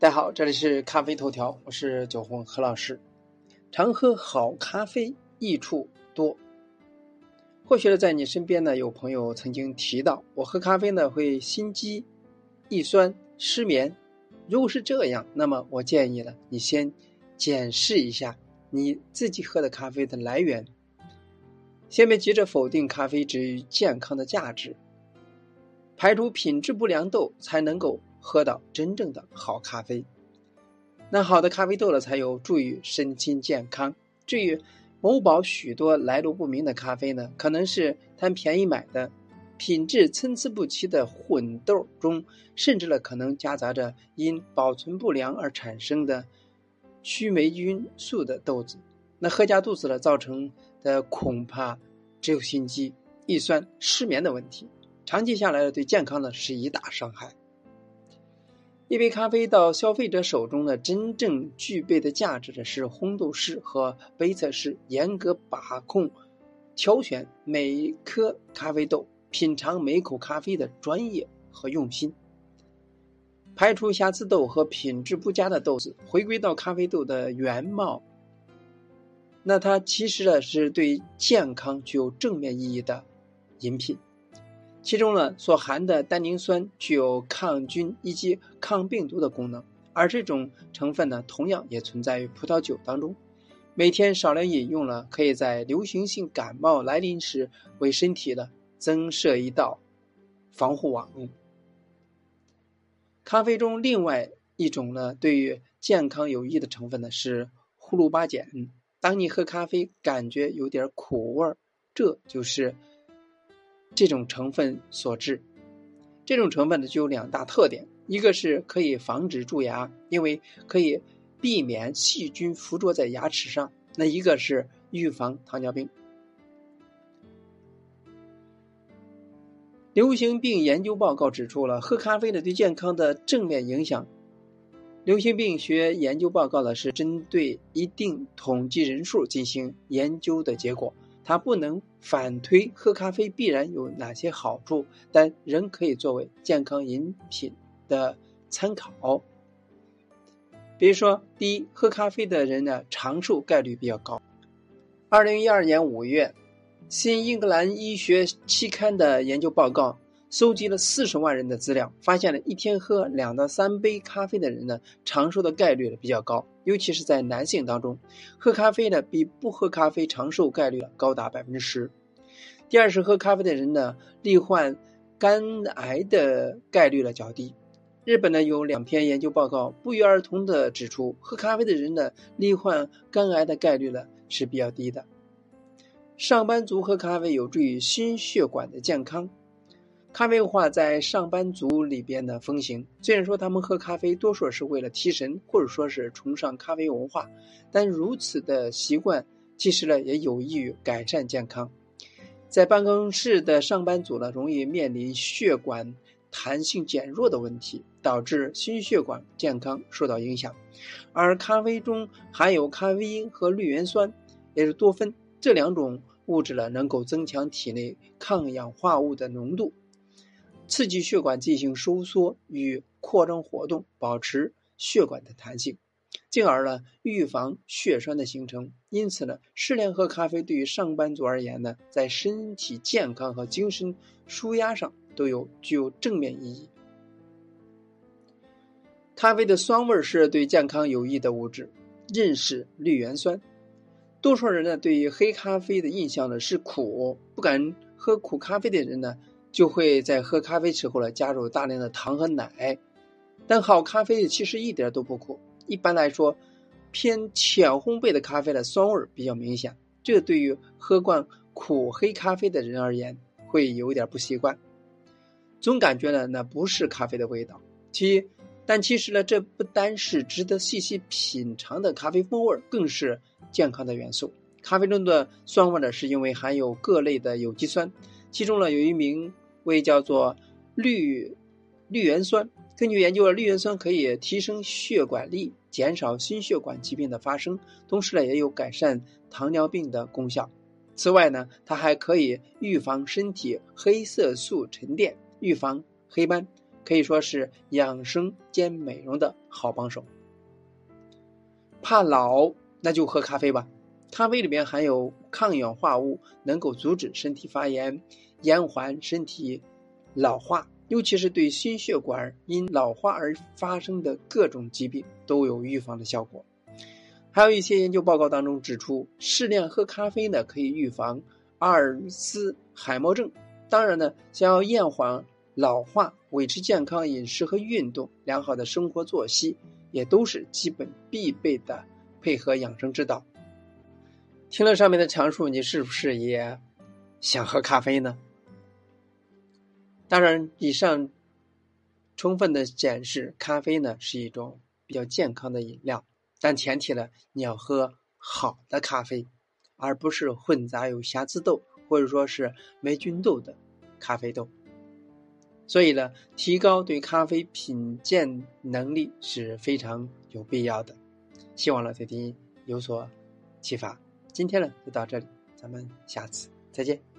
大家好，这里是咖啡头条，我是九红何老师。常喝好咖啡益处多。或许呢，在你身边呢，有朋友曾经提到，我喝咖啡呢会心悸、易酸、失眠。如果是这样，那么我建议呢，你先检视一下你自己喝的咖啡的来源，先别急着否定咖啡之于健康的价值，排除品质不良豆，才能够。喝到真正的好咖啡，那好的咖啡豆呢，才有助于身心健康。至于某宝许多来路不明的咖啡呢，可能是贪便宜买的，品质参差不齐的混豆中，甚至呢可能夹杂着因保存不良而产生的曲霉菌素的豆子。那喝下肚子了，造成的恐怕只有心悸、易酸、失眠的问题，长期下来呢，对健康呢是一大伤害。一杯咖啡到消费者手中呢，真正具备的价值的是烘豆师和杯测师严格把控、挑选每颗咖啡豆、品尝每口咖啡的专业和用心，排除瑕疵豆和品质不佳的豆子，回归到咖啡豆的原貌。那它其实呢是对健康具有正面意义的饮品。其中呢，所含的单宁酸具有抗菌以及抗病毒的功能，而这种成分呢，同样也存在于葡萄酒当中。每天少量饮用了，可以在流行性感冒来临时为身体的增设一道防护网。咖啡中另外一种呢，对于健康有益的成分呢是呼噜巴碱。当你喝咖啡感觉有点苦味儿，这就是。这种成分所致，这种成分呢具有两大特点，一个是可以防止蛀牙，因为可以避免细菌附着在牙齿上；那一个是预防糖尿病。流行病研究报告指出了喝咖啡呢对健康的正面影响。流行病学研究报告呢是针对一定统计人数进行研究的结果。它不能反推喝咖啡必然有哪些好处，但仍可以作为健康饮品的参考。比如说，第一，喝咖啡的人呢长寿概率比较高。二零一二年五月，《新英格兰医学期刊》的研究报告。搜集了四十万人的资料，发现了一天喝两到三杯咖啡的人呢，长寿的概率呢比较高，尤其是在男性当中，喝咖啡呢比不喝咖啡长寿概率高达百分之十。第二是喝咖啡的人呢，罹患肝癌的概率呢较低。日本呢有两篇研究报告不约而同的指出，喝咖啡的人呢，罹患肝癌的概率呢是比较低的。上班族喝咖啡有助于心血管的健康。咖啡文化在上班族里边的风行。虽然说他们喝咖啡多数是为了提神，或者说是崇尚咖啡文化，但如此的习惯其实呢也有益于改善健康。在办公室的上班族呢，容易面临血管弹性减弱的问题，导致心血管健康受到影响。而咖啡中含有咖啡因和绿原酸，也是多酚这两种物质呢，能够增强体内抗氧化物的浓度。刺激血管进行收缩与扩张活动，保持血管的弹性，进而呢预防血栓的形成。因此呢，适量喝咖啡对于上班族而言呢，在身体健康和精神舒压上都有具有正面意义。咖啡的酸味是对健康有益的物质，认识绿原酸。多数人呢对于黑咖啡的印象呢是苦，不敢喝苦咖啡的人呢。就会在喝咖啡时候呢加入大量的糖和奶，但好咖啡其实一点都不苦。一般来说，偏浅烘焙的咖啡的酸味比较明显，这对于喝惯苦黑咖啡的人而言会有点不习惯，总感觉呢那不是咖啡的味道。其但其实呢这不单是值得细细品尝的咖啡风味，更是健康的元素。咖啡中的酸味呢是因为含有各类的有机酸，其中呢有一名。为叫做绿绿原酸，根据研究，绿原酸可以提升血管力，减少心血管疾病的发生，同时呢，也有改善糖尿病的功效。此外呢，它还可以预防身体黑色素沉淀，预防黑斑，可以说是养生兼美容的好帮手。怕老，那就喝咖啡吧。咖啡里面含有抗氧化物，能够阻止身体发炎，延缓身体老化，尤其是对心血管因老化而发生的各种疾病都有预防的效果。还有一些研究报告当中指出，适量喝咖啡呢，可以预防阿尔茨海默症。当然呢，想要延缓老化，维持健康饮食和运动，良好的生活作息也都是基本必备的配合养生之道。听了上面的阐述，你是不是也想喝咖啡呢？当然，以上充分的显示，咖啡呢是一种比较健康的饮料，但前提呢，你要喝好的咖啡，而不是混杂有瑕疵豆或者说是霉菌豆的咖啡豆。所以呢，提高对咖啡品鉴能力是非常有必要的。希望老铁听有所启发。今天呢就到这里，咱们下次再见。